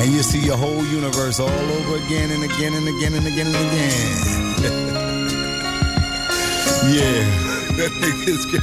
and you see your whole universe all over again and again and again and again and again. yeah, that nigga's great.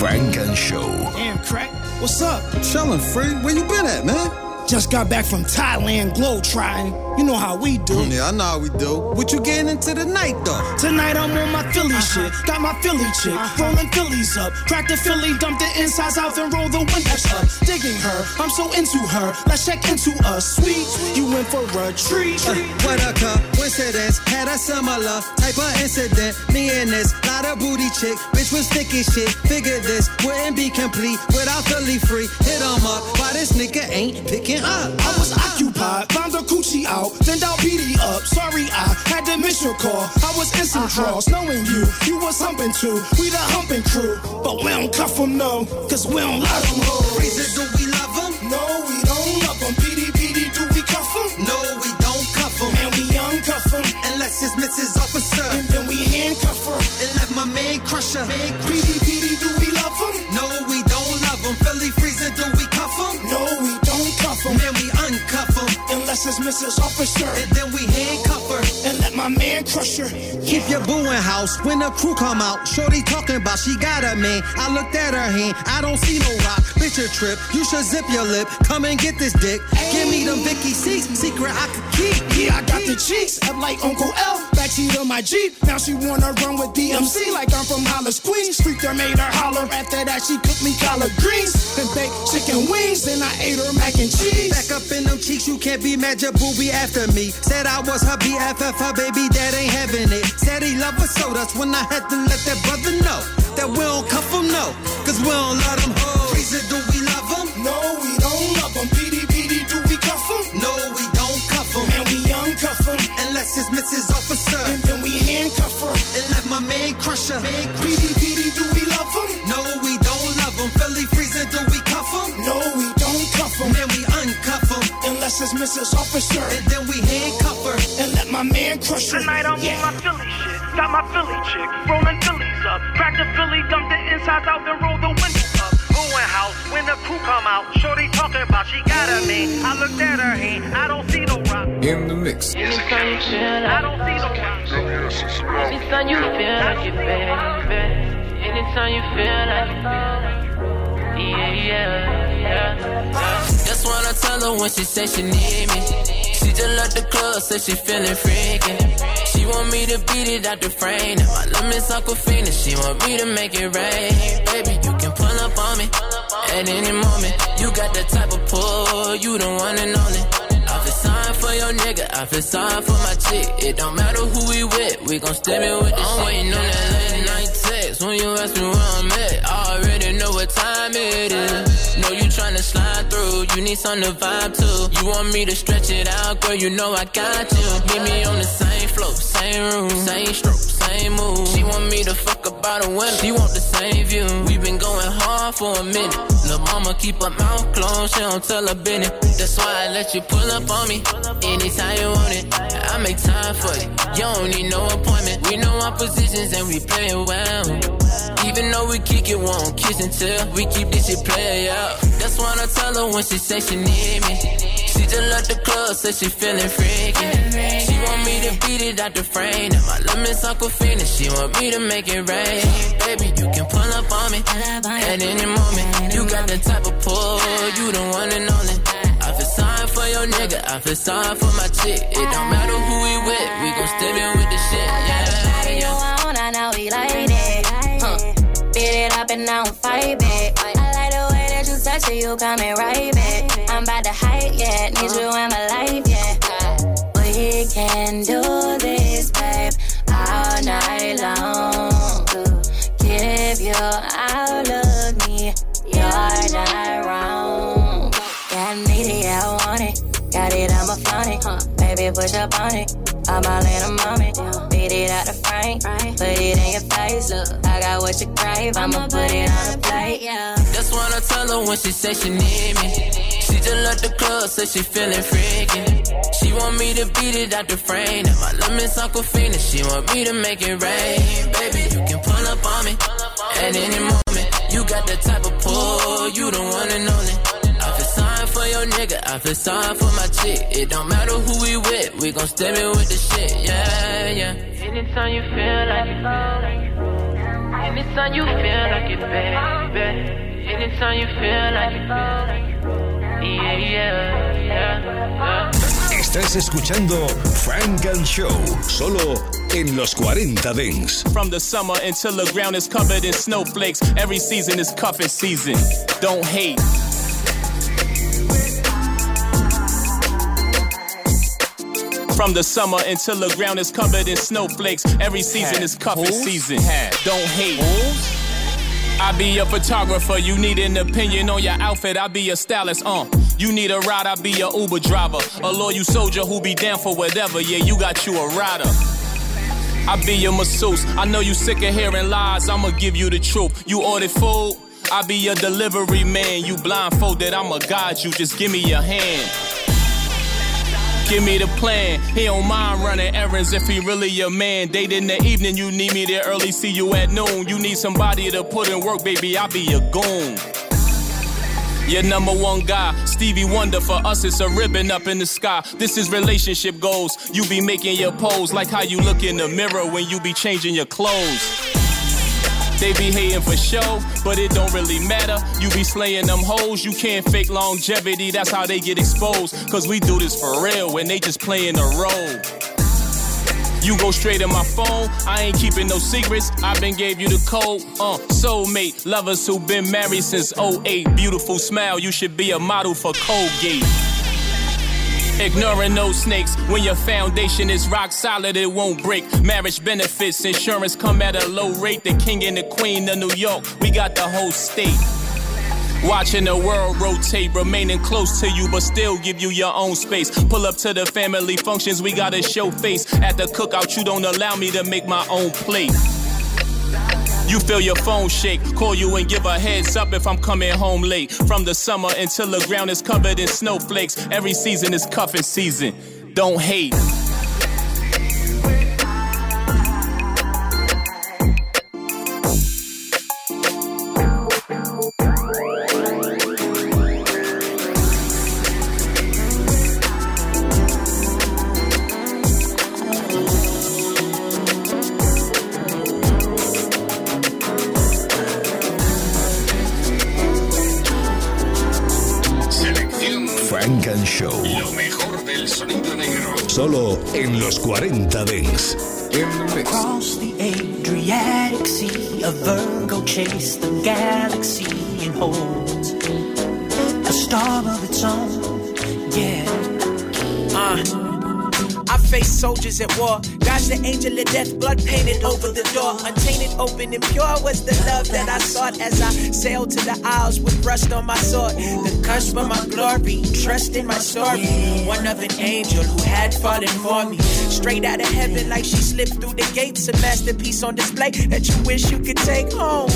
Funk and Show. Damn, crack. What's up? Chillin', free. Where you been at, man? Just got back from Thailand, glow trying. You know how we do. Yeah, I know how we do. What you getting into tonight, though? Tonight I'm on my Philly shit. Got my Philly chick, rolling Phillies up. Crack the Philly, dump the insides out, and roll the windows up. Digging her, I'm so into her. Let's check into us. Sweet, you went for a treat. Uh, what a coincidence. Had a similar type of incident. Me and this lot of booty chick. Bitch was sticky shit. Figured this wouldn't be complete without Philly free. Hit 'em up. Why this nigga ain't picking up? I was occupied, found a coochie out, then out BD up. Sorry, I had to miss your call. I was in some uh-huh. draws, knowing you, you was humping too. We the humping crew, but we don't cuff them, no, cause we don't love them. Reason do we love them? No, we don't love them. PD, PD, do we cuff them? No, we don't cuff them. And we uncuff them. Unless it's Mrs. Officer. And then we handcuff her. And let my man crush her. Unless Mrs. Officer. And then we handcuff her. And let my man crush her. Keep your boo in house when the crew come out. Shorty talking about she got a man. I looked at her hand. I don't see no rock. Bitch, a trip. You should zip your lip. Come and get this dick. Give me them Vicky seats. Secret I could keep. Yeah, I got the cheeks. I'm like Uncle L. Backseat of my Jeep. Now she wanna run with DMC like I'm from Hollis, Queens. Street there made her holler. After that, she cooked me collard greens and baked chicken wings. Then I ate her mac and cheese. Back up in them cheeks, you can't be mad. Your booby after me. Said I was her BFF, her baby dad ain't having it. Said he love her so that's when I had to let that brother know that we don't cuff him, no. Cause we don't let him hold. Reason do we love him? No, we don't love him. PD, PD, do we cuff him? No, we don't cuff him. And we uncuff him. Unless it's Mrs. Officer. And then we handcuff her. And let my man crush her. PD, PD, do we love him? No, we don't love him. Philly freezing, do we cuff him? No, we don't cuff him. Man, we uncuff him. Unless it's Mrs. Officer. And then we handcuff her. And let my man crush her. Tonight I'm yeah. on my Philly shit. Got my Philly chick. Rolling Phillies up. Crack the Philly, dump the insides out, then roll the windows up. Going house when the crew come out. Shorty talking about she got a man. I looked at her hand. I don't see no rock. In the mix. Anytime you feel like I don't see no rock. Anytime you feel like it, baby. Anytime you feel like it. Yeah, yeah, yeah. That's what I tell her when she say she need me. She just left the club, say she feeling freaky. She want me to beat it out the frame. And my lemons Aquafina, she want me to make it rain. Baby, you can pull up on me at any moment. You got the type of pull, you the one and only. I feel sorry for your nigga, I feel sorry for my chick. It don't matter who we with, we gon' step in with the I'm waiting on that late night text when you ask me where I'm at. Time it is. Know you tryna slide through, you need some to vibe to. You want me to stretch it out, girl, you know I got you. Meet me on the same floor, same room, same stroke, same move. She want me to fuck about a window, she want the same view. We been going hard for a minute. Lil' mama keep her mouth closed, she don't tell her business. That's why I let you pull up on me anytime you want it. I make time for you. You don't need no appointment. We know our positions and we play well. Even though we kick it, won't kiss and tell. We keep this shit play out. That's what I tell her when she say she need me. She just left the club, say she feeling freaky. She want me to beat it out the frame. And my lemons Aquafina, she want me to make it rain. Baby, you can pull up on me at any moment. You got the type of pull, you the one and only. I feel sorry for your nigga, I feel sorry for my chick. It don't matter who we with, we gon' step in with the shit. Yeah, yeah. I know like. Beat it up and I don't fight back. I like the way that you touch it, you coming right back. I'm about to hype, yeah. Need you in my life, yeah. We can do this, babe, all night long. Give you Got it, I'ma flaunt it. Huh. Baby, push up on it. I'm all in a moment. Beat it out the frame. Put it in your face. Look, I got what you crave. I'ma put it on the plate, yeah. That's what I tell her when she say she need me. She just left the club, say she feeling freaky. She want me to beat it out the frame. And my lemons Aquafina, she want me to make it rain. Baby, you can pull up on me at any moment. You got the type of pull, you the one and only. Your nigga, I feel sorry for my chick. It don't matter who we with, we gon' step in with the shit, yeah, yeah. Anytime you feel like it, anytime you feel like it, baby. Anytime you feel like it, yeah, yeah, yeah, yeah. Estás escuchando Funk and Show, solo en los 40 Dance. From the summer until the ground is covered in snowflakes. Every season is cuffing season. Don't hate. From the summer until the ground is covered in snowflakes. Every season is cuffing season. Don't hate. I be a photographer, you need an opinion on your outfit, I be a stylist, uh. You need a ride, I be a Uber driver. A loyal soldier who be down for whatever, yeah, you got you a rider. I be your masseuse, I know you sick of hearing lies, I'ma give you the truth. You ordered food, I be your delivery man. You blindfolded, I'ma guide you, just give me your hand. Give me the plan. He don't mind running errands if he really your man. Date in the evening, you need me there early, see you at noon. You need somebody to put in work, baby, I'll be your goon. Your number one guy, Stevie Wonder. For us, it's a ribbon up in the sky. This is relationship goals. You be making your pose like how you look in the mirror when you be changing your clothes. They be hating for show, but it don't really matter. You be slaying them hoes, you can't fake longevity, that's how they get exposed. Cause we do this for real when they just playing a role. You go straight in my phone, I ain't keeping no secrets. I been gave you the code. Uh, soulmate, lovers who been married since 08. Beautiful smile, you should be a model for Colgate. Ignoring those snakes. When your foundation is rock solid, it won't break. Marriage benefits, insurance come at a low rate. The king and the queen of New York, we got the whole state. Watching the world rotate, remaining close to you, but still give you your own space. Pull up to the family functions, we gotta show face. At the cookout, you don't allow me to make my own plate. You feel your phone shake, call you and give a heads up if I'm coming home late. From the summer until the ground is covered in snowflakes, every season is cuffing season. Don't hate. En los 40 Dance. Across the Adriatic Sea, a Virgo chased the galaxy and holds a star of its own. Soldiers at war. God's the angel of death, blood painted over the door. Untainted, open, and pure was the love that I sought as I sailed to the isles with rust on my sword. The cusp of my glory, trust in my story. One of an angel who had fallen for me. Straight out of heaven, like she slipped through the gates. A masterpiece on display that you wish you could take home.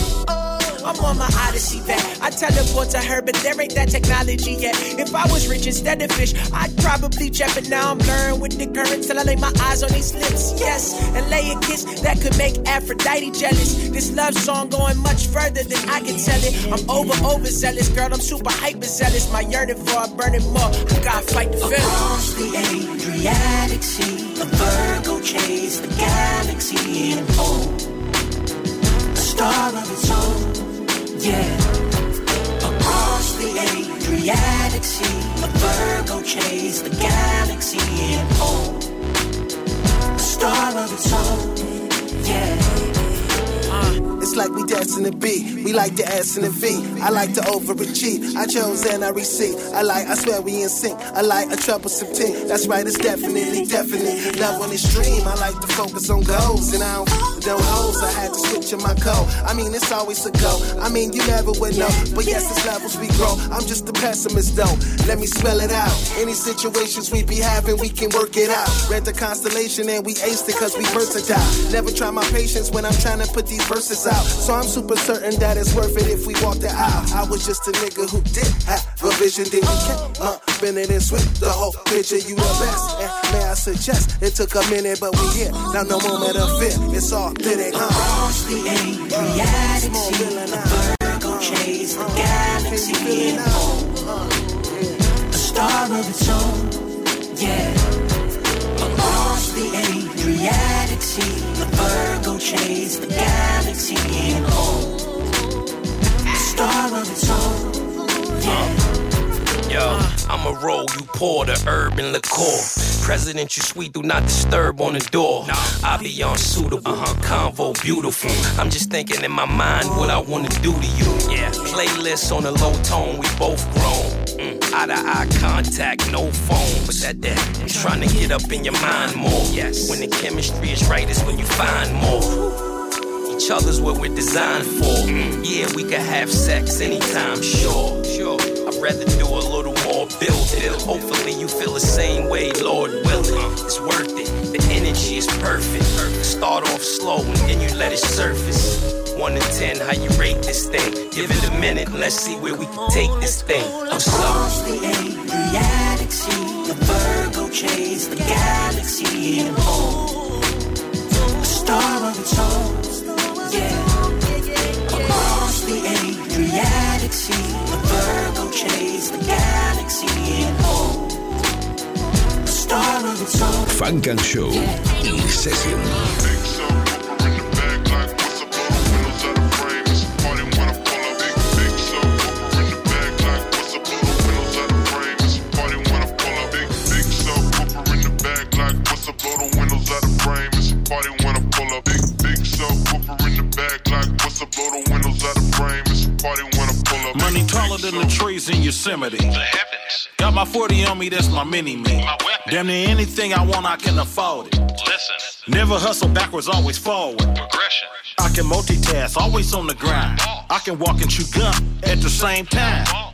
I'm on my odyssey back. I teleport to her, but there ain't that technology yet. If I was rich instead of fish, I'd probably jet, but now I'm blurring with the current till I lay my eyes on these lips. Yes, and lay a kiss that could make Aphrodite jealous. This love song going much further than I can tell it. I'm over, overzealous, girl. I'm super hyper zealous. My yearning for a burning more. I gotta fight the feeling. Across the Adriatic Sea, a Virgo chased the galaxy and hold a star of its own. Yeah. Across the Adriatic Sea, a Virgo chased the galaxy and hold a star of its own. Yeah. Uh, it's like we dancing the beat. We like the ass in the V. I like to overachieve. I chose and I receive. I like, I swear we in sync. I like a troublesome team. That's right, it's definitely, definitely love on this dream. I like to focus on goals and I don't, don't hoes. I had to switch in my code. I mean, it's always a go. I mean, you never would know. But yes, it's levels we grow. I'm just a pessimist though. Let me spell it out. Any situations we be having, we can work it out. Read the constellation and we aced it cause we versatile. Never try my patience when I'm trying to put these verses out. So I'm super certain that it's worth it if we walk the aisle. I was just a nigga who did have a vision, then you came up in it and switched the whole picture. You the best, and may I suggest it took a minute, but we here. Now no moment of fit, it's authentic. Uh. Across the angry reality, the Virgo chase the galaxy and home. A star of its own, yeah. Across the angry reality gravity. The Virgo chase the galaxy and all A star of its own. Yeah. Uh, yo, I'ma roll, you pour the urban liqueur. President, you sweet, do not disturb on the door. I be unsuitable, uh-huh. convo beautiful. I'm just thinking in my mind what I wanna do to you. Yeah, playlist on a low tone, we both grown. Mm. Eye to eye contact, no phone. But that that I'm trying to get up in your mind more. Yes, when the chemistry is right, it's when you find more each other's what we're designed for. Mm. Yeah, we can have sex anytime, sure, sure. I'd rather do a little more building. Hopefully you feel the same way, Lord willing. It's worth it. The energy is perfect. Start off slow and then you let it surface. One to ten, how you rate this thing? Give it a minute, let's see where we can take this thing. I'm Across the Adriatic Sea, the Virgo chase the galaxy and home. A star of its own yeah. Across the Adriatic Sea, Funk and Show in session. Money taller than the trees in Yosemite. Got my 40 on me, that's my mini me. Damn near anything I want, I can afford it. Listen. Never hustle backwards, always forward. Progression. I can multitask, always on the grind. I can walk and chew gum at the same time.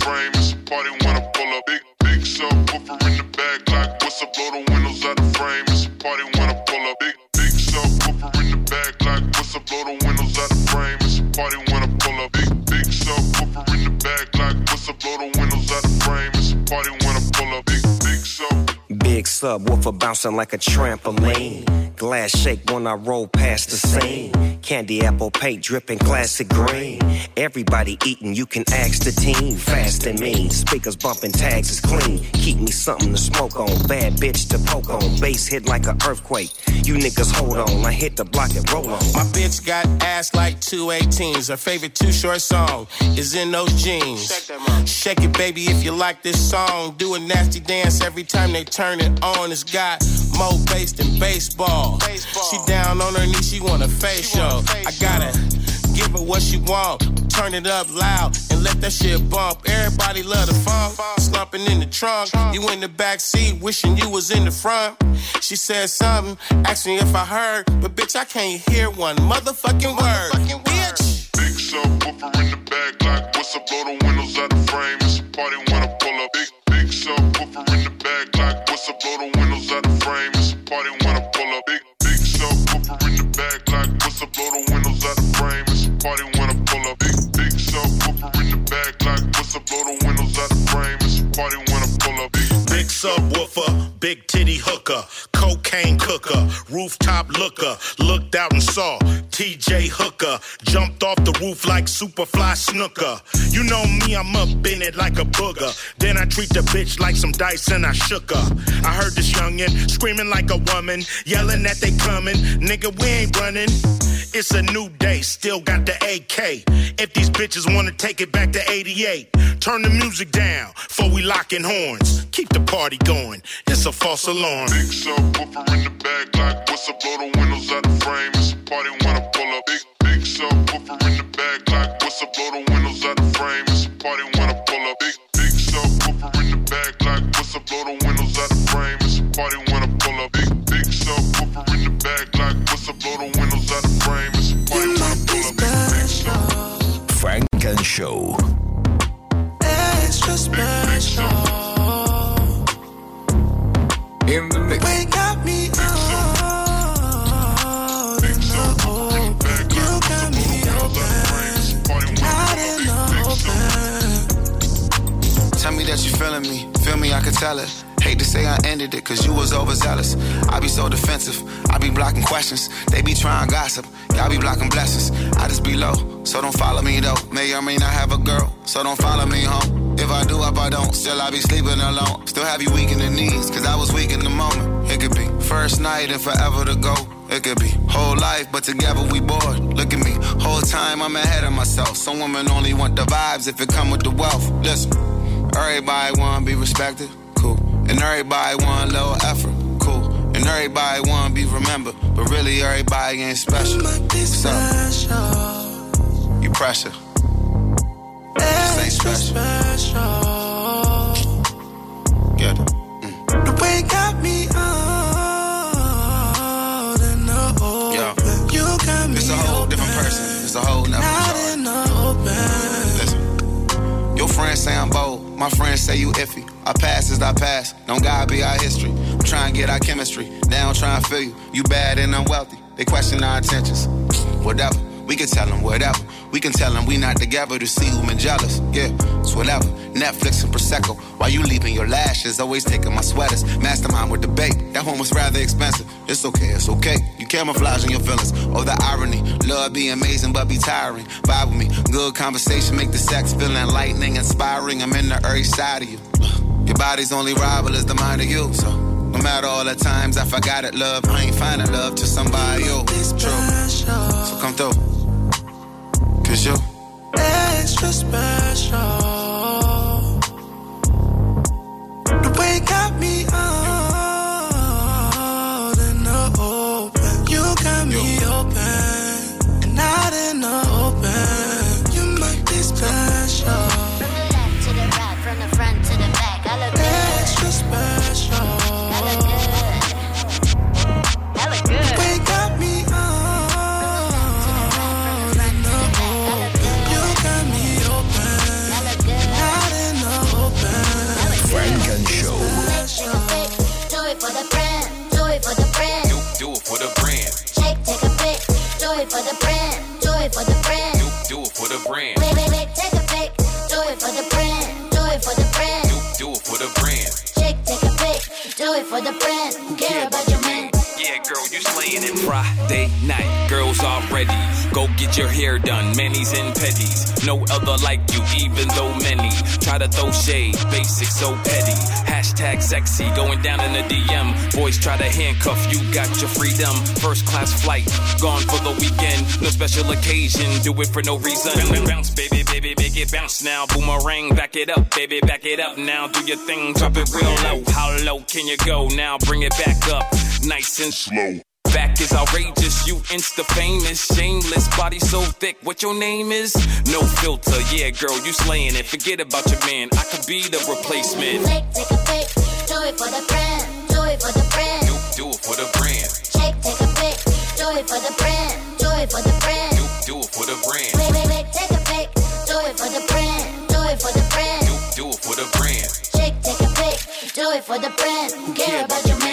frame. It's a party when I pull up. Big big subwoofer in the back like what's up? Blow the windows out the frame. It's a party when I pull up. Big big subwoofer in the back like what's up? Blow the windows out the frame. It's a party when I pull up. Big big subwoofer in the back like what's up? Blow the windows out the frame. It's a party Big subwoofer bouncing like a trampoline. Glass shake when I roll past the scene. Candy apple paint dripping classic green. Everybody eating, you can ask the team. Fast and mean, speakers bumping, tags is clean. Keep me something to smoke on, bad bitch to poke on. Bass hit like an earthquake. You niggas hold on, I hit the block and roll on. My bitch got ass like two 18s. Her favorite two short song is in those jeans. Shake, that, Shake it, baby, if you like this song. Do a nasty dance every time they turn it on. It's got more bass than baseball. She down on her knees, she want a facial. I gotta give her what she want. Turn it up loud and let that shit bump. Everybody love the funk. Slumping in the trunk. You in the back seat, wishing you was in the front. She said something, asked me if I heard, but bitch, I can't hear one motherfucking word. Bitch. Big subwoofer in the back, like what's up? Blow the windows out the frame. It's a party when I pull up. Big big subwoofer in the big titty hooker, cocaine cooker, rooftop looker. Looked out and saw TJ Hooker jumped off the roof like Superfly Snuka. You know me, I'm up in it like a booger. Then I treat the bitch like some dice and I shook her. I heard this youngin' screaming like a woman, yelling that they coming. Nigga, we ain't running. It's a new day, still got the AK. If these bitches wanna take it back to 88, turn the music down before we locking horns. Keep the party going, it's a false alarm. Big subwoofer in the back, like what's up? Blow the windows out the frame. It's a party when I pull up. Big, big subwoofer in the back, like what's up? Blow the windows out the frame. It's a party when I pull up. Big, big subwoofer in the back, like what's up? Blow the windows out the frame. It's a party when I pull up. Big, big subwoofer in the back, like what's up? Blow the windows out the frame. It's a party when I pull up. Big, big sub. Funk and Show. Extra special. In the mix. Wake got me that you feeling me Feel me, I could tell it. Hate to say I ended it, cause you was overzealous. I be so defensive, I be blocking questions. They be trying gossip, y'all be blocking blessings. I just be low, so don't follow me though. May or may not have a girl, so don't follow me home. If I do, if I don't, still I be sleeping alone. Still have you weak in the knees, cause I was weak in the moment. It could be first night and forever to go. It could be whole life, but together we bored. Look at me, whole time I'm ahead of myself. Some women only want the vibes if it come with the wealth. Listen, everybody wanna be respected cool. and everybody want a little effort, cool. And everybody wanna be remembered, but really everybody ain't special. What's up? You pressure. This ain't special. Get it. Mm. The way got me out in the open. Yo. You got me It's a whole different person. It's a whole nother Not in the open. Listen. Your friends say I'm bold. My friends say you iffy. Our past is our past. Don't God be our history. I'm trying to get our chemistry. Now I'm trying to feel you. You bad and I'm wealthy. They question our intentions. Whatever. We can tell them whatever. We can tell them we not together to see who been jealous. Yeah, it's whatever. Netflix and Prosecco. While you leaving your lashes, always taking my sweaters. Mastermind with bait. That one was rather expensive. It's okay, it's okay. You camouflaging your feelings. Oh, the irony. Love be amazing, but be tiring. Vibe with me. Good conversation make the sex feel enlightening, inspiring. I'm in the early side of you. Your body's only rival is the mind of you. So no matter all the times I forgot it, love, I ain't finding love to somebody you. True. So come through. Cause you extra special. The way got me out for the brand, do it for the brand. Do it for the brand. Wait, wait, wait, take a pic, do it for the brand, do it for the brand. Do it for the brand. Shake, take a pic, do it for the brand. Care about your man? Yeah, girl, you slaying it. Friday night, girls are ready. Go get your hair done, manis and petties. No other like you, even though many try to throw shade. Basic, so petty. Hashtag sexy, going down in the DM. Boys try to handcuff you, got your freedom. First class flight, gone for the weekend. No special occasion, do it for no reason. Bounce, baby, baby, make it bounce now. Boomerang, back it up, baby, back it up now. Do your thing, drop it real low. How low can you go now? Bring it back up, nice and slow. Back is outrageous, you insta famous, shameless, body so thick. What your name is? No filter, yeah, girl, you slaying it. Forget about your man, I could be the replacement. Shake, take a pic, do it for the brand, do it for the brand. Do it for the brand, Shake, take a pic, do it for the brand, do it for the brand. do it for the brand, Wait, wait, wait, take a pic, do it for the brand, do it for the brand. do it for the brand. Shake, take a pic, do it for the brand. Who care about your man?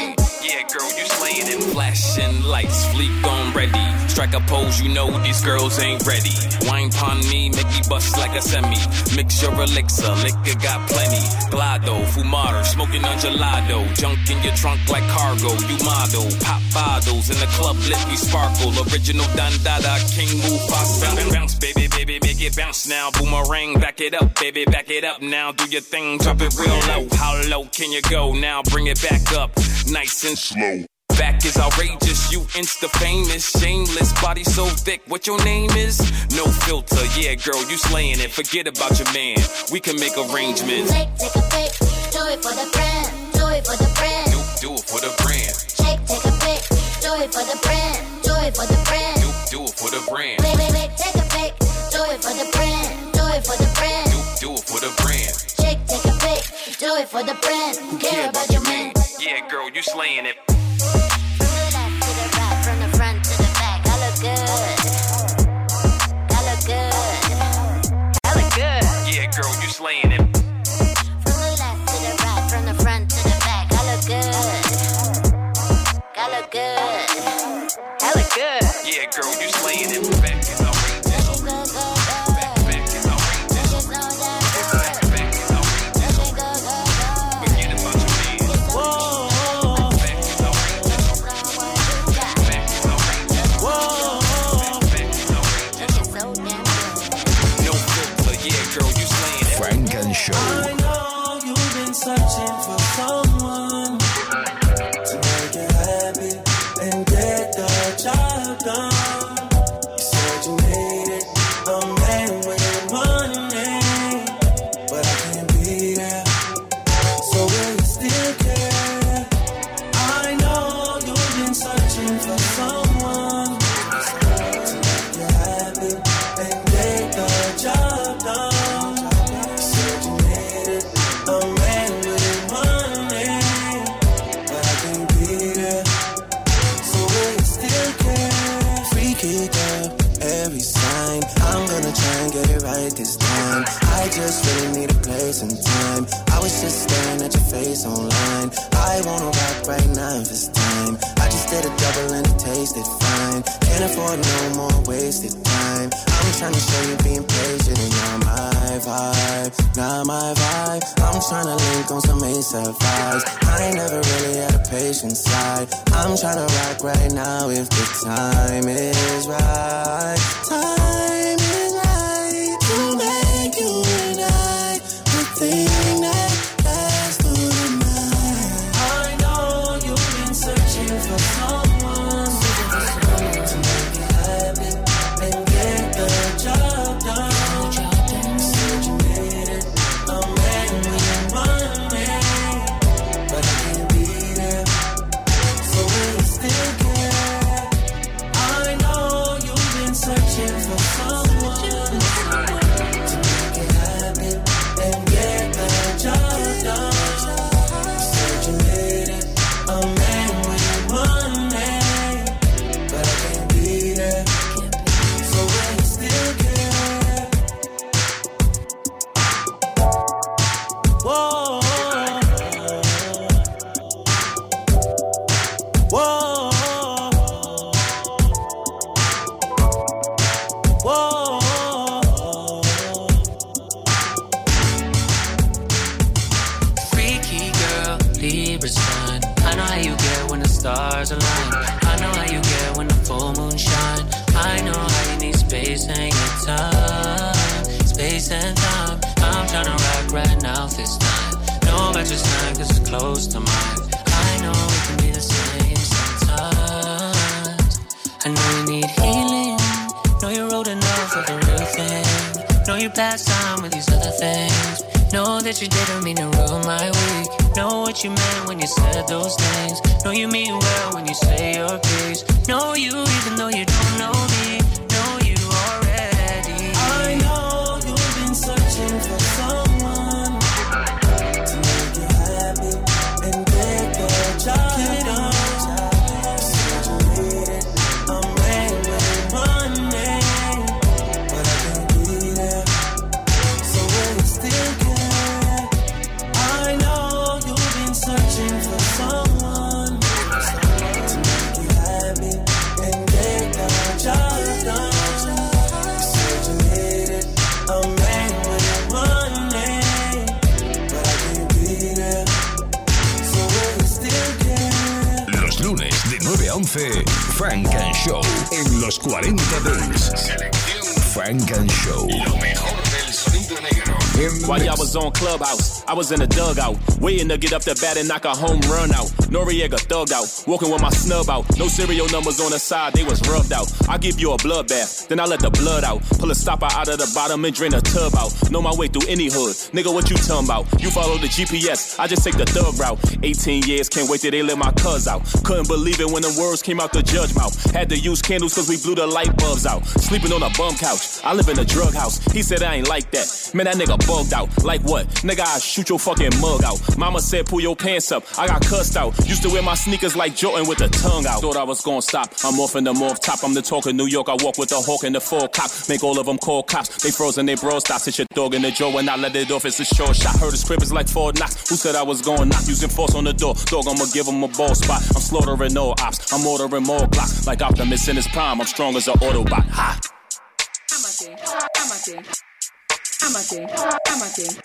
Girl, you slaying in Flashing lights, fleek on ready. Strike a pose, you know these girls ain't ready. Wine pon me, make me bust like a semi. Mix your elixir, liquor got plenty. Glado, fumar, smoking on gelato. Junk in your trunk like cargo, you model. Pop bottles in the club, let me sparkle. Original Dandada, King Mufasa. Bounce, bounce, baby, baby, make it bounce now. Boomerang, back it up, baby, back it up now. Do your thing, drop it real low. How low can you go now? Bring it back up, nice and slow. Back is outrageous, you insta famous, shameless, body so thick. What your name is? No filter, yeah, girl, you slaying it. Forget about your man, we can make arrangements. Shake, take a pic, do it for the brand, do it for the brand. Do do it for the brand, Shake, take a pic, do it for the brand, do it for the brand. do do it for the brand, Wait, wait, wait, take a pic, do it for the brand, do it for the brand. do do it for the brand. Shake, take a pic, do it for the brand. Care about your man? Yeah, girl, you slaying it. To get up the bat and knock a home run out. Noriega thugged out, walking with my snub out. No serial numbers on the side, they was rubbed out. I give you a bloodbath, then I let the blood out. Pull a stopper out of the bottom and drain a tub out. Know my way through any hood, nigga, what you talking about? You follow the GPS, I just take the thug route. 18 years, can't wait till they let my cuz out. Couldn't believe it when the words came out the judge mouth. Had to use candles cause we blew the light bulbs out. Sleeping on a bum couch, I live in a drug house. He said I ain't like that. Man, that nigga bugged out. Like what? Nigga, I shoot your fucking mug out. Mama said pull your pants up. I got cussed out. Used to wear my sneakers like Jordan with the tongue out. Thought I was gonna stop. I'm off in the morph top. I'm the talk of New York. I walk with the hawk and the full cock. Make all of them call cops. They frozen, they bro stops. It's your dog in the jaw. When I let it off, it's a short shot. Heard his crib is like four knocks. Who said I was going knock? Using force on the door. Dog, I'ma give him a ball spot. I'm slaughtering all ops. I'm ordering more Glocks. Like Optimus in his prime. I'm strong as an Autobot. Ha! I'm a king. I'm a king. I'm a king. I'm a king.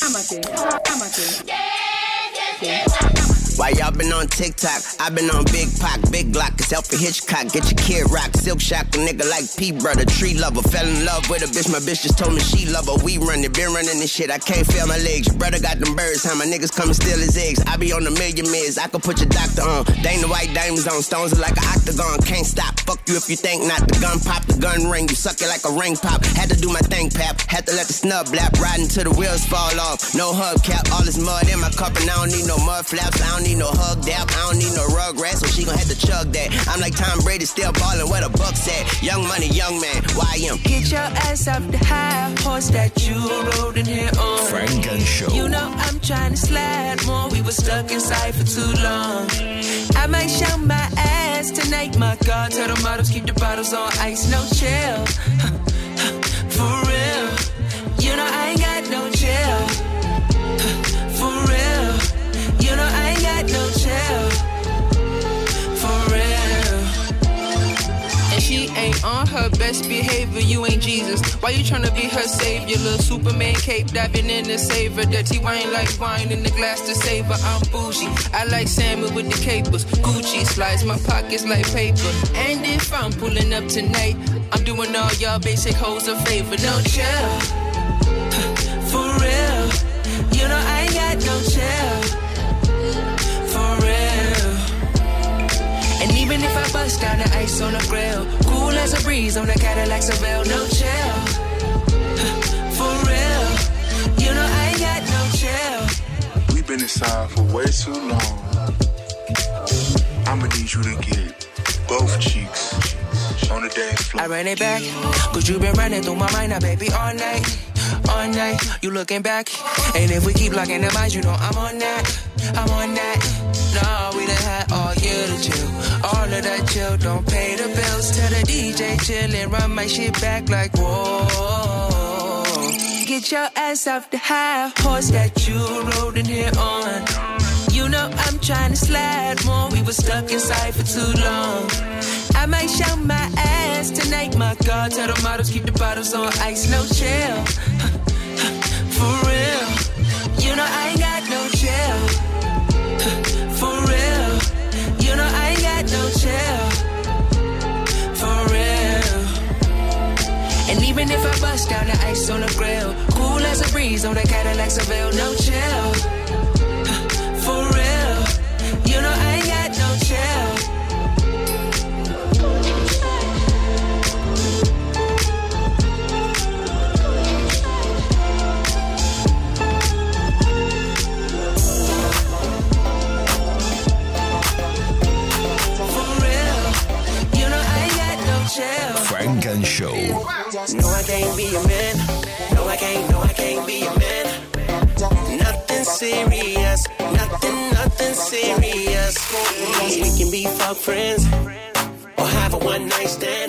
I'm a king. I'm a king. Yeah, yeah, yeah. Why y'all been on TikTok? i been on Big Pac, Big Glock, it's Alfred Hitchcock. Get your kid rock, silk shock, a nigga like P brother, tree lover. Fell in love with a bitch, my bitch just told me she love her. We run it, been running this shit. I can't feel my legs. Your brother got them birds, how my niggas come and steal his eggs. I be on a million mids, I could put your doctor on. Dang the white diamonds on, stones are like an octagon. Can't stop, fuck you if you think not. The gun pop, the gun ring, you suck it like a ring pop. Had to do my thing, pap. Had to let the snub blap, riding till the wheels fall off. No hubcap, all this mud in my cup, and I don't need no mud flaps. I don't need no hug dap, I don't need no rug rat, so she gon' have to chug that. I'm like Tom Brady, still ballin' where the buck's at. Young money, young man, YM. Get your ass up the high horse that you rode in here on. Funk and Show. You know I'm trying to slide more. We were stuck inside for too long. I might show my ass tonight. My God, tell the models keep the bottles on ice, no chill. best behavior, you ain't Jesus. Why you tryna be her savior? Little Superman cape diving in the saver. Dirty wine like wine in the glass to savor. I'm bougie. I like salmon with the capers. Gucci slides my pockets like paper. And if I'm pulling up tonight, I'm doing all y'all basic hoes a favor. No chill. Even if I bust down the ice on the grill, cool as a breeze on the Cadillac Seville, no chill. For real, you know I ain't got no chill. We've been inside for way too long. I'ma need you to get both cheeks on the dance floor. I ran it back, cause you been running through my mind now, baby, all night. All night, you looking back. And if we keep locking the minds, you know I'm on that. I'm on that. No, we done had all year to chill. All of that chill, don't pay the bills. Tell the DJ chill and run my shit back like whoa. Get your ass off the high horse that you rode in here on. You know I'm trying to slide more. We were stuck inside for too long. I might show my ass tonight. My God, tell the models keep the bottles on ice, no chill. For real, you know I ain't got no chill. For real, you know I ain't got no chill. For real. And even if I bust down the ice on the grill, cool as a breeze on the Cadillac Seville, no chill. For real, you know I ain't got no chill. Friends or have a one night stand.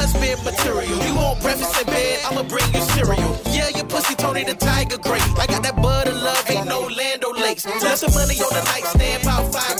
Husband material. You want breakfast in bed, I'ma bring you cereal. Yeah, your pussy Tony the Tiger great. I got that butter love, ain't no Land O'Lakes. Left the money on the nightstand, about five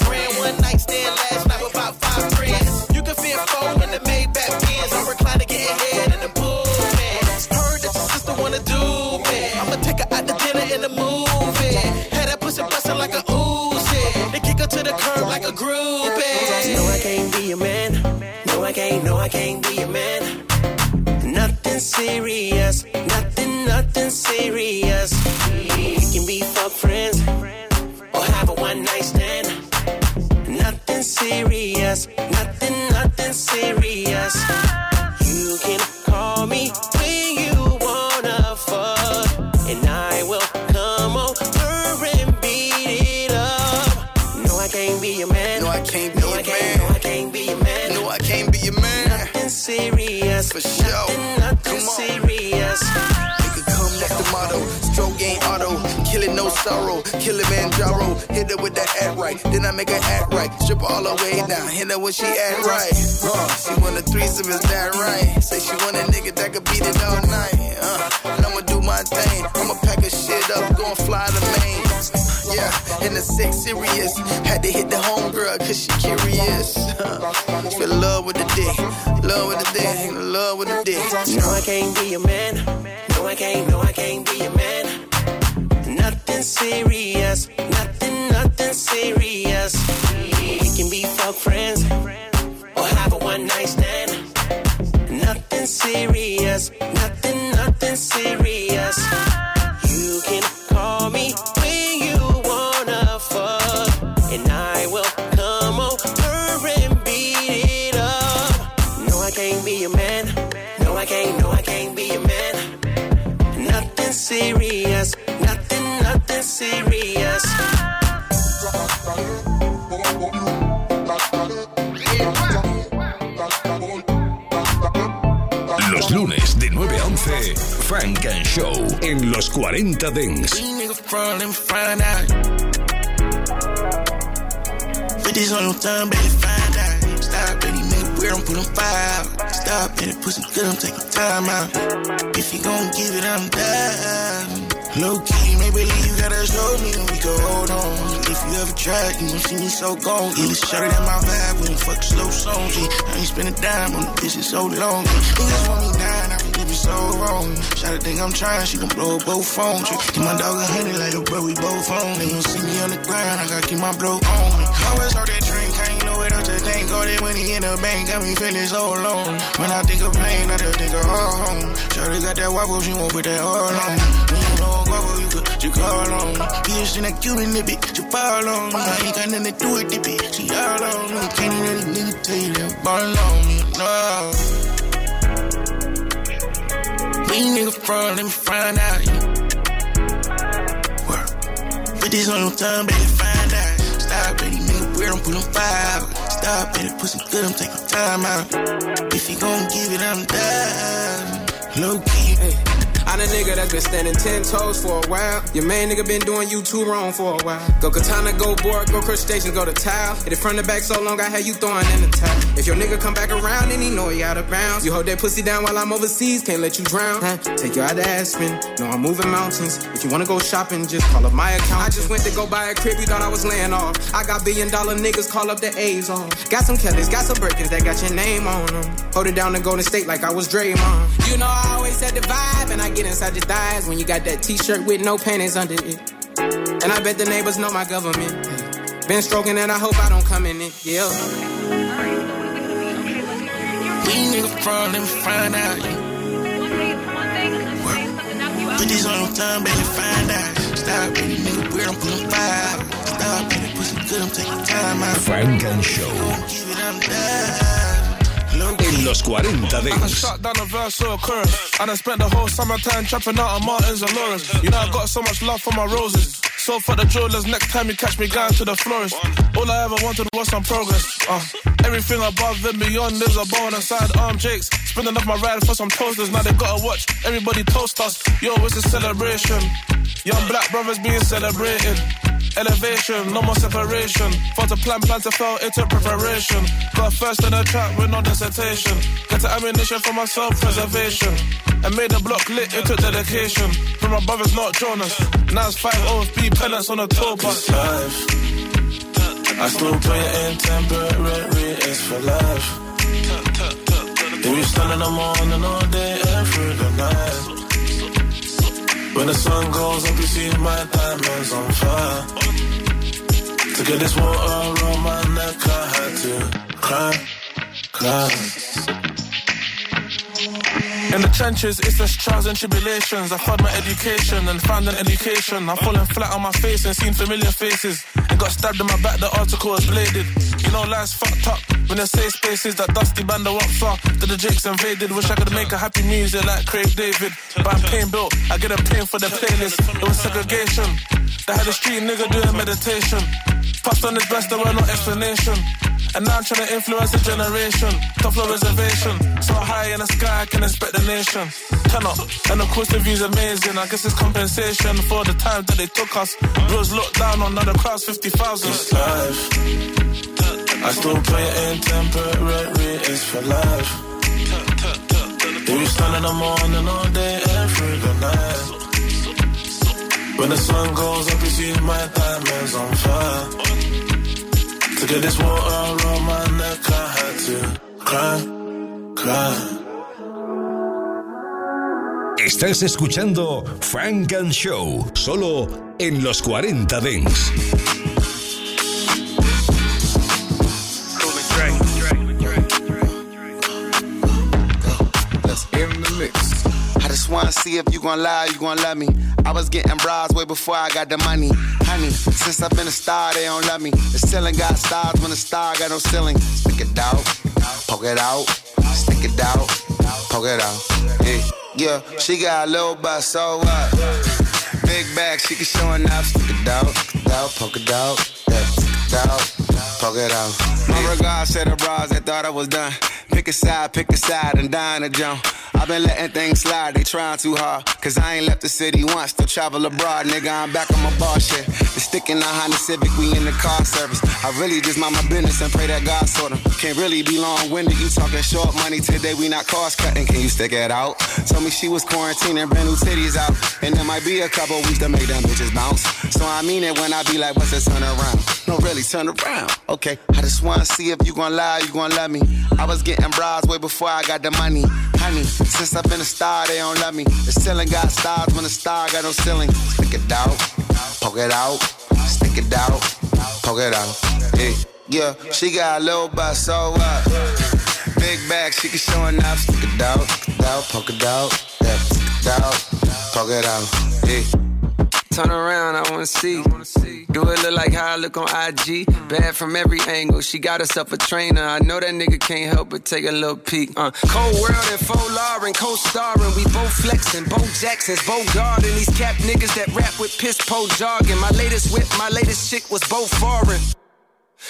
sorrow. Kill it, Manjaro. Hit her with that act right. Then I make her act right. Strip all the way down. Hit her when she act right. Uh, she want a threesome, is that right? Say she want a nigga that could beat it all night. Uh, and I'ma do my thing. I'ma pack her shit up. Gon' fly to Maine. Yeah, in the sex serious. Had to hit the homegirl cause she curious. Uh, feel love with the dick. Love with the dick. Love with the dick. No, I can't be your man. No, I can't, no, I can't be your man. Nothing serious, nothing, nothing serious. We can be fuck friends or have a one night stand. Nothing serious, nothing, nothing serious. Show en los 40 Dance. This I'm putting out. Stop, pussy good, I'm taking time out. If you gon' give it, I'm down. Low key, maybe you gotta show me we can hold on. If you ever tried, you gon' see me so gone. Yeah, it's shorter than my vibe when fuck slow songs. Yeah, I ain't spend a dime on the bitch in so long. Yeah, niggas want me so wrong. To think I'm trying, she gon' blow up both phones. Give my dog a hundred like a bro, we both on. They gon' see me on the ground, I gotta keep my blow on. Always heard that drink, I ain't know else to think. It when he in the bank, got me feeling so alone. When I think of pain, I just think of home. Shorty got that wobble, she won't put that all on. When you know wobble, you could, you call on. Bitch, in that Cuban nip it, you fall on. I ain't got nothing to do with it, bitch. She all on. Can't let a nigga tell you that ball on me, no. These niggas fraud, let me find out. Work. Put this on your tongue, baby, find out. Stop, baby, nigga, weird, I'm pulling five. Stop, baby, pussy good, I'm taking time out. If you gon' give it, I'm down. Low key, Hey, I'm the nigga that's been standing ten toes for a while. Your main nigga been doing you too wrong for a while. Go katana, go board, go crustacean, go to tile. Hit it front the back so long, I had you throwing in the towel. If your nigga come back around, then he know he out of bounds. You hold that pussy down while I'm overseas, can't let you drown. Huh? Take you out to Aspen, no I'm moving mountains. If you wanna go shopping, just call up my account. I just went to go buy a crib, you thought I was laying off. I got billion dollar niggas, call up the A's on. Got some Kellys, got some Birkins that got your name on them. Hold it down to Golden State like I was Draymond. You know I always had the vibe, and I get inside your thighs when you got that t-shirt with no panties under it. And I bet the neighbors know my government. Been stroking and I hope I don't come in it. Yeah. These niggas fraud, let me find out. Work. Put this on your tongue, baby, find out. Stop, baby, nigga, weird, I'm pulling fire. Stop, baby, pussy good, I'm taking time out. Funk and Show en los 40 I done Dance. shut down a verse or a chorus. I spent the whole summertime trapping out on Martins and Lawrence. You know I got so much love for my roses. So for the jewelers, next time you catch me going to the florist. All I ever wanted was some progress. Uh, everything above and beyond is a on the arm jakes. Spending off my ride for some toasters. Now they gotta watch everybody toast us. Yo, it's a celebration. Young black brothers being celebrated. Elevation, no more separation. For the plan, plan to fail, it took preparation. Got first in the trap with no dissertation. Get the ammunition for my self-preservation. And made the block lit, it took dedication. From my brothers, not Jonas. Now it's 5 OFB penance on a tour bus. Life. I still it in temporary, it's for life. If we stand in the morning all day, every the night. When the sun goes up, you see my diamonds on fire. To get this water around my neck, I had to cry, cry. In the trenches, it's just trials and tribulations. I found my education and found an education. I'm falling flat on my face and seen familiar faces. And got stabbed in my back, the article was bladed. You know, life's fucked up. When they say spaces, that dusty band I walk far. To the jakes invaded. Wish I could make a happy music like Craig David. But I'm pain built, I get a pain for the playlist. It was segregation. They had a street nigga doing meditation. Passed on his breast, there were no explanation. And now I'm trying to influence a generation. Top floor reservation. So high in the sky, I can inspect the nation. Turn up. And of course, the view's amazing. I guess it's compensation for the time that they took us. Bros looked down on, now crowd's 50,000. It's life. I still it in temporary, it's for life. If you stand in the morning all day, every night. When the sun goes up, you see my diamonds on fire. To get this water around my neck, I had to cry, cry. Estás escuchando Frank and Show, solo en los 40 Dents. Just wanna see if you gon' lie, you gon' love me. I was getting bras way before I got the money. Honey, since I've been a star, they don't love me. The ceiling got stars when the star got no ceiling. Stick it out, poke it out, stick it out, poke it out. Yeah, yeah, she got a little butt, so what? Big bag, she can show enough. Stick it out, stick it out, poke it out, yeah, stick it out, poke it out. My regards to the bras that thought I was done. Pick a side, pick a side, and dine a jump. I've been letting things slide, they trying too hard. Cause I ain't left the city once, still travel abroad, nigga. I'm back on my bar shit. The stick in the Honda Civic, we in the car service. I really just mind my business and pray that God sort them. Can't really be long winded, you talking short money today, we not cost cutting. Can you stick it out? Told me she was quarantining, brand new titties out. And there might be a couple weeks to make them bitches bounce. So I mean it when I be like, what's the turn around? No, really, turn around. Okay, I just wanna see if you gon' lie, you gon' love me. I was getting bras way before I got the money. Honey, since I've been a star, they don't love me. The ceiling got stars when the star got no ceiling. Stick it out, poke it out, stick it out, poke it out. Hey, yeah, she got a little butt, so what? Big bag, she can show enough. Stick it out, stick it out, poke it out, yeah, stick it out, poke it out. Hey. Turn around, I wanna see. Do it look like how I look on IG? Bad from every angle. She got herself a trainer. I know that nigga can't help but take a little peek. Uh, cold world and faux Lauren, co-starring. We both flexing, Bo Jackson's, Bo guarding. These cap niggas that rap with piss po jargon. My latest whip, my latest chick was both foreign.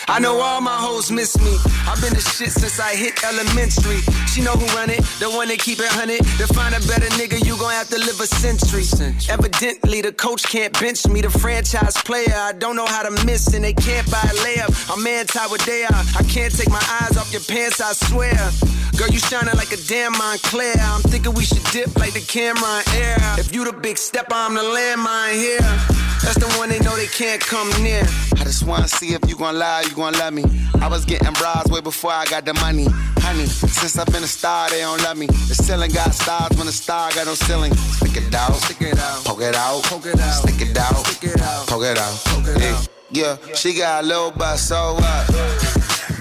I know all my hoes miss me. I've been the shit since I hit elementary. She know who run it, the one that keep it hunted. To find a better nigga, you gon' have to live a century. Evidently, the coach can't bench me. The franchise player, I don't know how to miss, and they can't buy a layup. I'm anti what they are. I can't take my eyes off your pants, I swear. Girl, you shining like a damn Moncler. I'm thinking we should dip like the camera in air. If you the big stepper, I'm the landmine here. That's the one they know they can't come near. I just wanna see if you gon' lie, you gon' love me. I was getting bras way before I got the money. Honey, since I've been a star, they don't love me. The ceiling got stars when the star got no ceiling. Stick it out, stick it out, poke it out, poke it out, stick it out, stick it out, poke it out. Poke it yeah. out. yeah, she got a little butt, so what?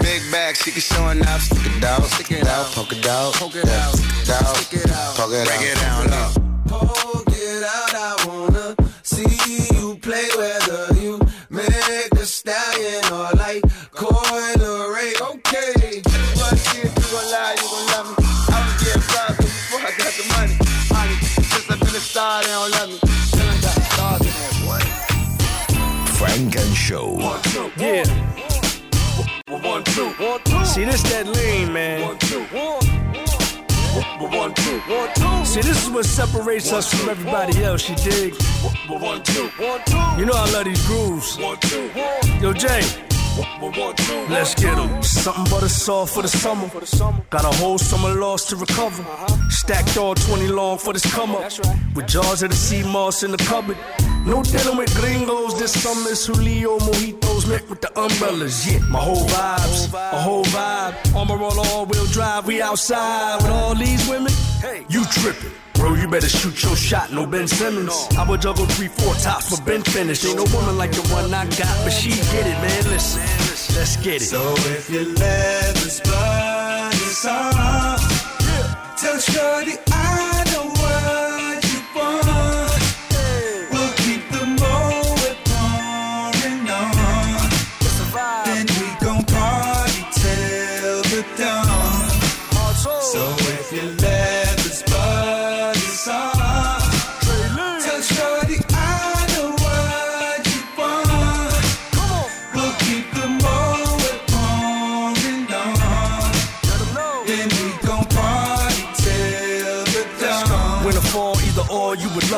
Big bag, she can show enough. Stick it out, stick it out, poke it out, poke it out, stick it out, stick it out, poke it out. Break it down low. See, this that lean, man. One, two, one, two. See, this is what separates us from everybody else, you dig? One, two, one, two. You know I love these grooves. One, two, one. Yo, Jay. Let's get 'em. Something but a saw for the summer. Got a whole summer lost to recover. Stacked all 20 long for this come up. With jars of the sea moss in the cupboard. No dealing with gringos this summer. It's Julio mojitos met with the umbrellas. Yeah, my whole vibes, a whole vibe. Armor all all wheel drive. We outside with all these women. Hey, you tripping. Bro, you better shoot your shot, no Ben Simmons. I would juggle three, four tops, but Ben finished. Ain't no woman like the one I got, but she get it, man. Listen, let's get it. So if you let this blood is off, tell Shorty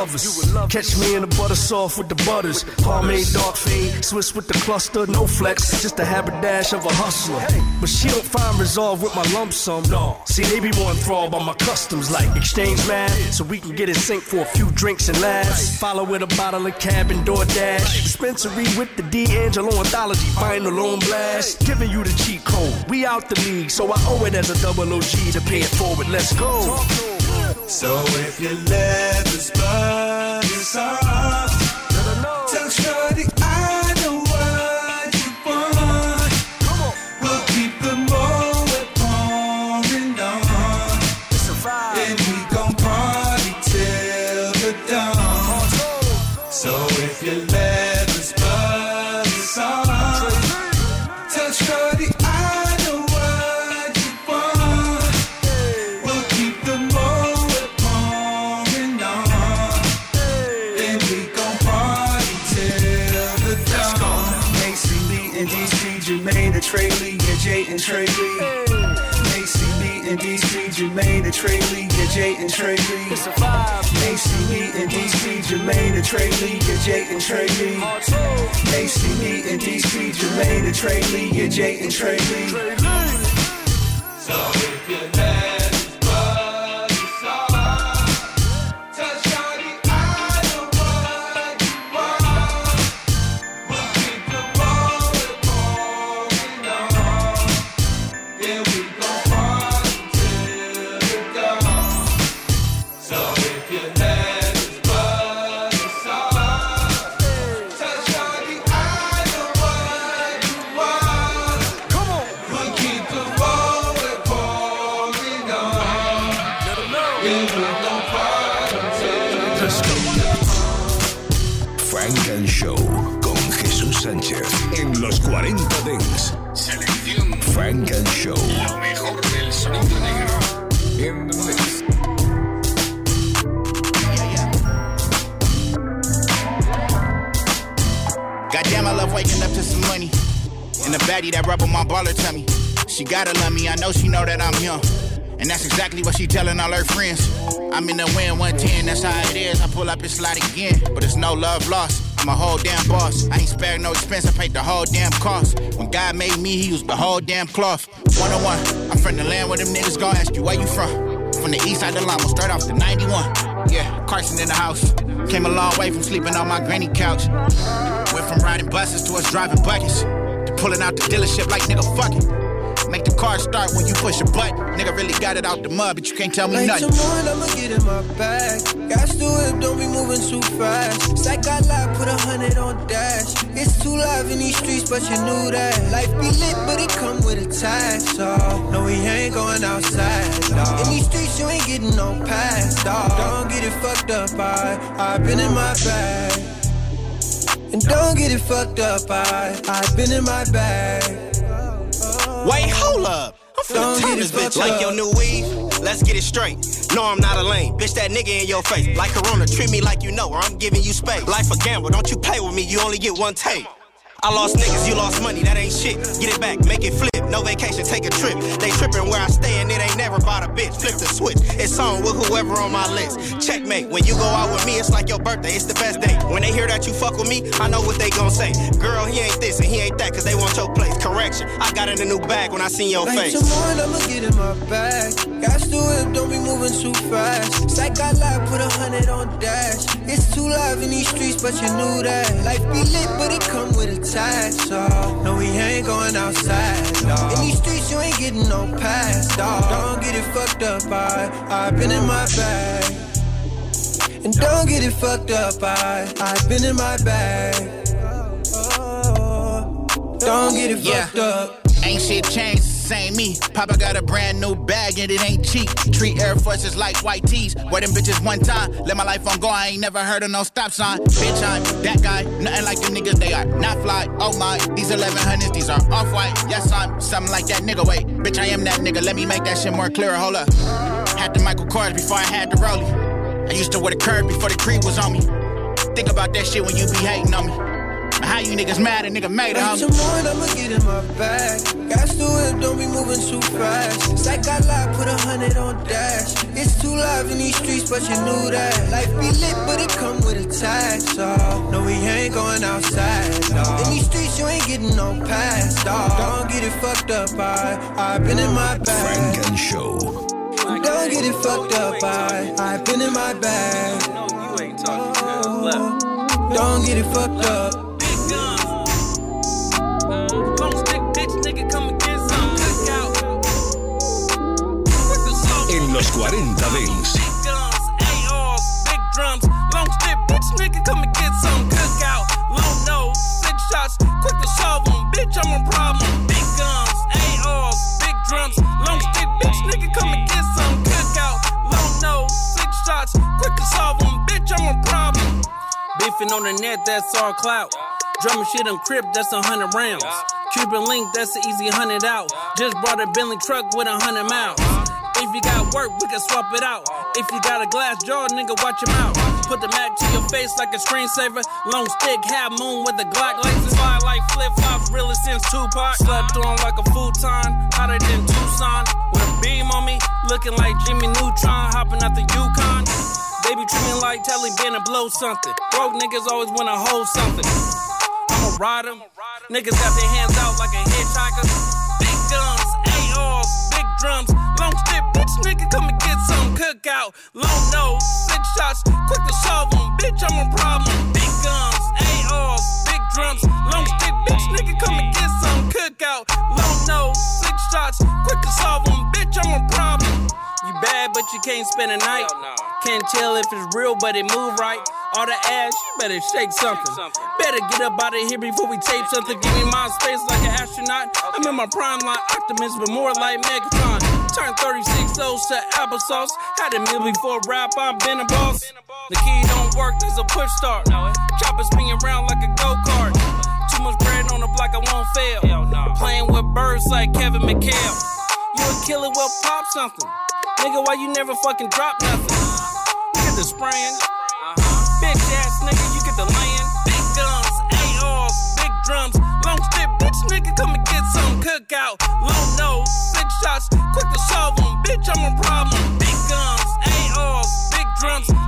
or, you would love us. Catch me in the butter soft with the butters. Pomade, dark fade, Swiss with the cluster, no flex. Just a haberdash of a hustler. But she don't find resolve with my lump sum. No. See, they be more enthralled by my customs, like exchange mad, so we can get in sync for a few drinks and laughs. Follow with a bottle of cab and DoorDash. Dispensary with the D'Angelo anthology, final on blast. Giving you the cheat code. We out the league, so I owe it as a double OG to pay it forward. Let's go. So if you let this blood is off, Jay and Trey Lee. Macy Lee and DC, Jermaine, and Trey Lee, yeah, Jay and Trey Lee. Macy Lee and DC, Jermaine, and Trey Lee, yeah, Jay and Trey Lee. So if you let rub my baller tummy. She gotta love me, I know she know that I'm young. And that's exactly what she telling all her friends. I'm in the win 110, that's how it is. I pull up and slide again, but it's no love lost. I'm a whole damn boss. I ain't sparing no expense, I paid the whole damn cost. When God made me, he used the whole damn cloth. One on one, I'm from the land where them niggas gon' ask you where you from. From the east side of we'll start off the 91. Yeah, Carson in the house. Came a long way from sleeping on my granny couch. Went from riding buses to us driving buckets. Pulling out the dealership like nigga fuck it. Make the car start when you push a button. Nigga really got it out the mud, but you can't tell me nothing. tomorrow, I'ma get in my bag. Got to it, don't be moving too fast. Psych got live, put a hundred on dash. It's too live in these streets, but you knew that. Life be lit, but it come with a tax, dawg. No, we ain't going outside, dawg. In these streets, you ain't getting no pass, Dog. Don't get it fucked up, I, I've been in my bag. And don't get it fucked up, I, I've been in my bag. Wait, hold up. I'm finna turn this bitch like up. your new weave. Let's get it straight. No, I'm not a lame. Bitch, that nigga in your face. Like Corona, treat me like you know, or I'm giving you space. Life a gamble, don't you play with me, you only get one take. I lost niggas, you lost money, that ain't shit. Get it back, make it flip. No vacation, take a trip. They tripping where I stay and it ain't never bought a bitch. Flip the switch, it's on with whoever on my list. Checkmate, when you go out with me, it's like your birthday, it's the best day. When they hear that you fuck with me, I know what they gon' say. Girl, he ain't this and he ain't that, cause they want your place. Correction, I got in a new bag when I seen your Like face. tomorrow, I'ma get in my bag. Got to whip, don't be moving too fast. Psych got live, put a hundred on dash. It's too live in these streets, but you knew that. Life be lit, but it come with a Oh, no, we ain't going outside. Dog. In these streets, you ain't getting no pass. Dog. Don't get it fucked up. I, I've been in my bag. And don't get it fucked up. I, I've been in my bag. Oh, oh, oh. Don't get it fucked up. Ain't shit changed, same me. Papa got a brand new bag and it ain't cheap. Treat Air Forces like white tees. Wear them bitches one time. Let my life on go. I ain't never heard of no stop sign. Bitch, I'm that guy. Nothing like them niggas. They are not fly. Oh my, these 1100s, these are off white. Yes, I'm something like that nigga. Wait, bitch, I am that nigga. Let me make that shit more clear. Hold up. Had the Michael Kors before I had the Rollie. I used to wear the curve before the creed was on me. Think about that shit when you be hating on me. How you niggas mad a nigga made it, Like homie? tomorrow, I'ma get in my bag. Got to whip, don't be moving too fast. Psych got live, put a hundred on dash. It's too live in these streets, but you knew that. Life be lit, but it come with a tax. Oh, no, we ain't going outside. Dog. In these streets, you ain't getting no pass. Dog. Don't get it fucked up. I, I've been in my bag. Funk and Show. Don't get it fucked up. I, I've been in my bag. Don't get it fucked up. I'm a problem. Big guns, AR, big drums. Long stick bitch nigga come and get some cookout. Long nose, big shots. Quick to solve them, bitch I'm a problem. Beefing on the net, that's all clout. Drumming shit on crib, that's a hundred rounds. Cuban link, that's an easy hundred out. Just brought a Bentley truck with a hundred miles. If you got work, we can swap it out. If you got a glass jaw, nigga, watch your mouth. Put the Mac to your face like a screensaver. Long stick, half moon with the Glock laces. Fly like flip flops, really since Tupac. Slept on like a futon, hotter than Tucson. With a beam on me, looking like Jimmy Neutron, hopping out the Yukon. Baby treat me like Taliban and blow something. Broke niggas always wanna hold something. I'ma ride 'em. Niggas got their hands out like a hitchhiker. Big guns, ARs, big drums. Bitch, nigga, come and get some cookout. Long nose, six shots, quick to solve 'em. Bitch, I'm a problem. Big guns, ARs, big drums. Long stick, bitch, nigga, come and get some cookout. Long nose, six shots, quick to solve 'em. Bitch, I'm a problem. You bad, but you can't spend a night. Can't tell if it's real, but it move right. All the ass, you better shake something. Better get up out of here before we tape something. Give me my space like an astronaut. I'm in my prime like Optimus, but more like Megatron. Turn 36 O's to applesauce. Had a meal before rap, I've been a boss. The key don't work, there's a push start. Chopper spinning around like a go kart. Too much bread on the block, I won't fail. Playing with birds like Kevin McHale. You a killer, well pop something. Nigga, why you never fucking drop nothing? You get the spraying. Uh-huh. Bitch ass nigga, you get the laying. Big guns, ARs, big drums. Long stick, bitch nigga, come and get some cookout. Long nose, six shots, Bitch, I'm a problem. Big guns, ARs, big drums.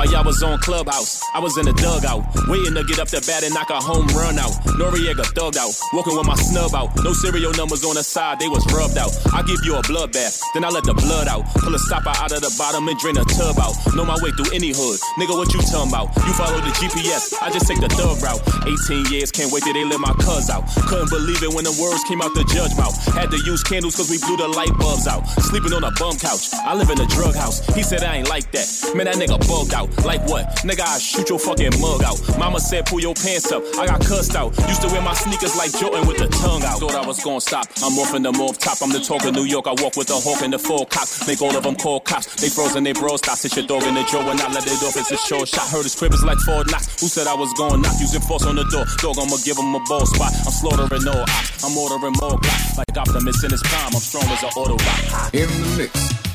While y'all was on Clubhouse, I was in the dugout, waiting to get up the bat and knock a home run out. Noriega thugged out, walking with my snub out. No serial numbers on the side, they was rubbed out. I give you a bloodbath, then I let the blood out. Pull a stopper out of the bottom and drain a tub out. Know my way through any hood, nigga, what you talking about? You follow the GPS, I just take the thug route. 18 years, can't wait till they let my cuz out. Couldn't believe it when the words came out the judge mouth. Had to use candles cause we blew the light bulbs out. Sleeping on a bum couch, I live in a drug house. He said I ain't like that. Man, that nigga bugged out. Like what? Nigga, I shoot your fucking mug out. Mama said, pull your pants up. I got cussed out. Used to wear my sneakers like Jordan with the tongue out. Thought I was gonna stop. I'm off in the move top. I'm the talk of New York. I walk with the hawk and the full cop. Make all of them call cops. They frozen, they bros. Stop, sit your dog in the jaw when I let it off. It's a short shot. Heard his crib is like four knocks. Who said I was gonna knock? Using force on the door. Dog, I'ma give him a ball spot. I'm slaughtering all ops. I'm ordering more blocks. Like Optimus in his prime. I'm strong as an Autobot. In the mix.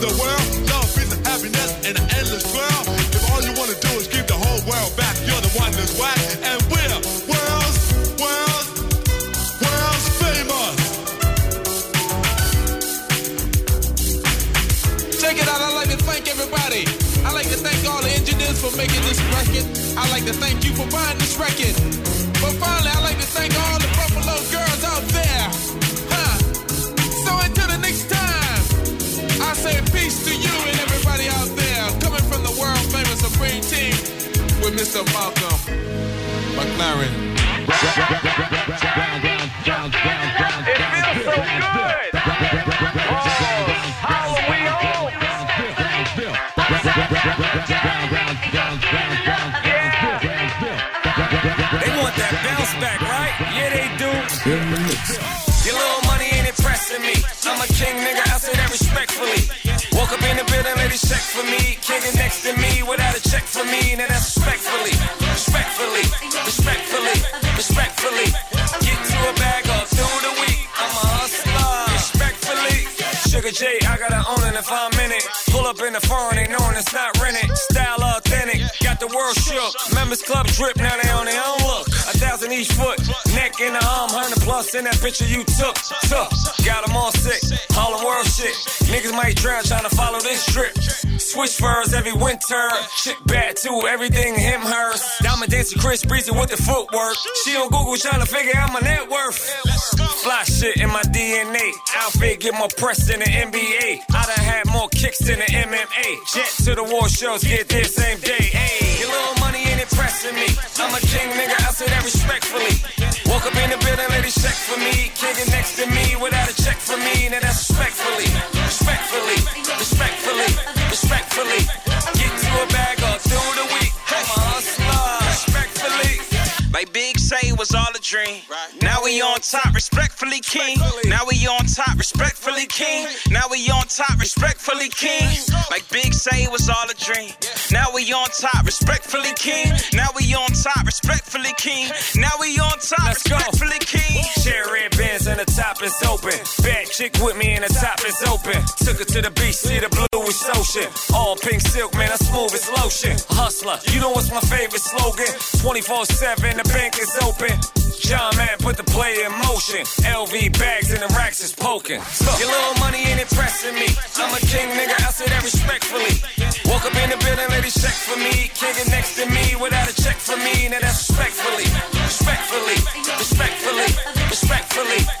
The world, love, peace, and happiness in an endless world. If all you want to do is keep the whole world back, you're the one that's whack. And we're world's, world's, world's famous. Check it out. I'd like to thank everybody. I'd like to thank all the engineers for making this record. I'd like to thank you for buying this record. But finally, I'd like to thank all the Buffalo girls out there. Mr. Malcolm McLaren. It feels so good. They want that bounce back, right? Yeah, they do. Your little money ain't impressing me. I'm a king, nigga. I say that respectfully. Woke up in the building, ladies check for me. King next to me without a check for me. Now that's respectfully, respectfully, respectfully. Get to a bag up through the week. I'm a hustler, respectfully. Sugar J, I gotta own it if I'm in it. Pull up in the foreign, they knowing it's not rented. Style authentic, got the world shook. Members Club drip, now they on their own look. A thousand each foot, neck in the arm, hundred plus in that picture you took. Took, got them all sick, all the world shit. Niggas might drown trying to follow this drip. Switch furs every winter, shit bad too, everything him, hers. Diamond dancer Chris Breezy with the footwork. She on Google trying to figure out my net worth. Fly shit in my DNA, outfit get more press than the NBA. I done had more kicks than the MMA. Jet to the war shows, get there same day. Ayy, your little money ain't impressing me. I'm a king, nigga, I say that respectfully. Top, respectfully king. Now we on top, respectfully king. Now we on top, respectfully king. Share red bands and the top is open. Bad chick with me and the top is open. Took her to the beach, see the bluish ocean. All pink silk, man, I smooth as lotion. Hustler, you know what's my favorite slogan? 24 7, the bank is open. John man, put the play in motion. LV bags and the racks is poking. Your little money ain't impressing me. I'm a king, nigga, I say that for me. It next to me without a check for me. Now that's respectfully, respectfully, respectfully, respectfully. Get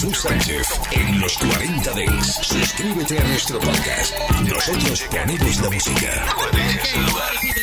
Jesús en los 40 Days. Suscríbete a nuestro podcast. Nosotros ponemos la música.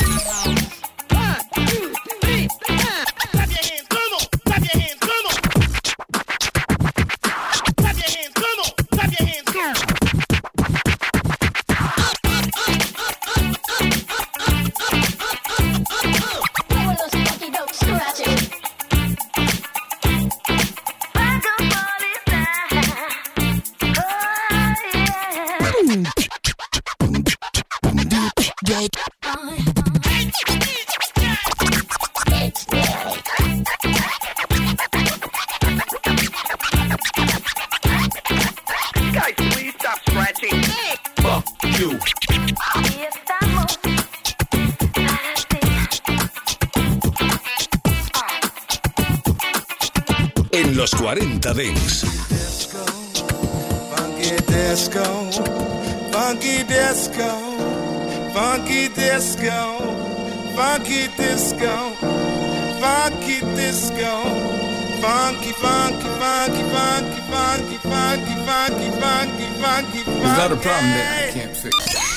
40 Dance. Funky disco, funky disco, funky disco, funky disco, funky disco, funky, funky, funky, funky, funky, funky, funky, funky, funky, Is that a problem that I can't fix?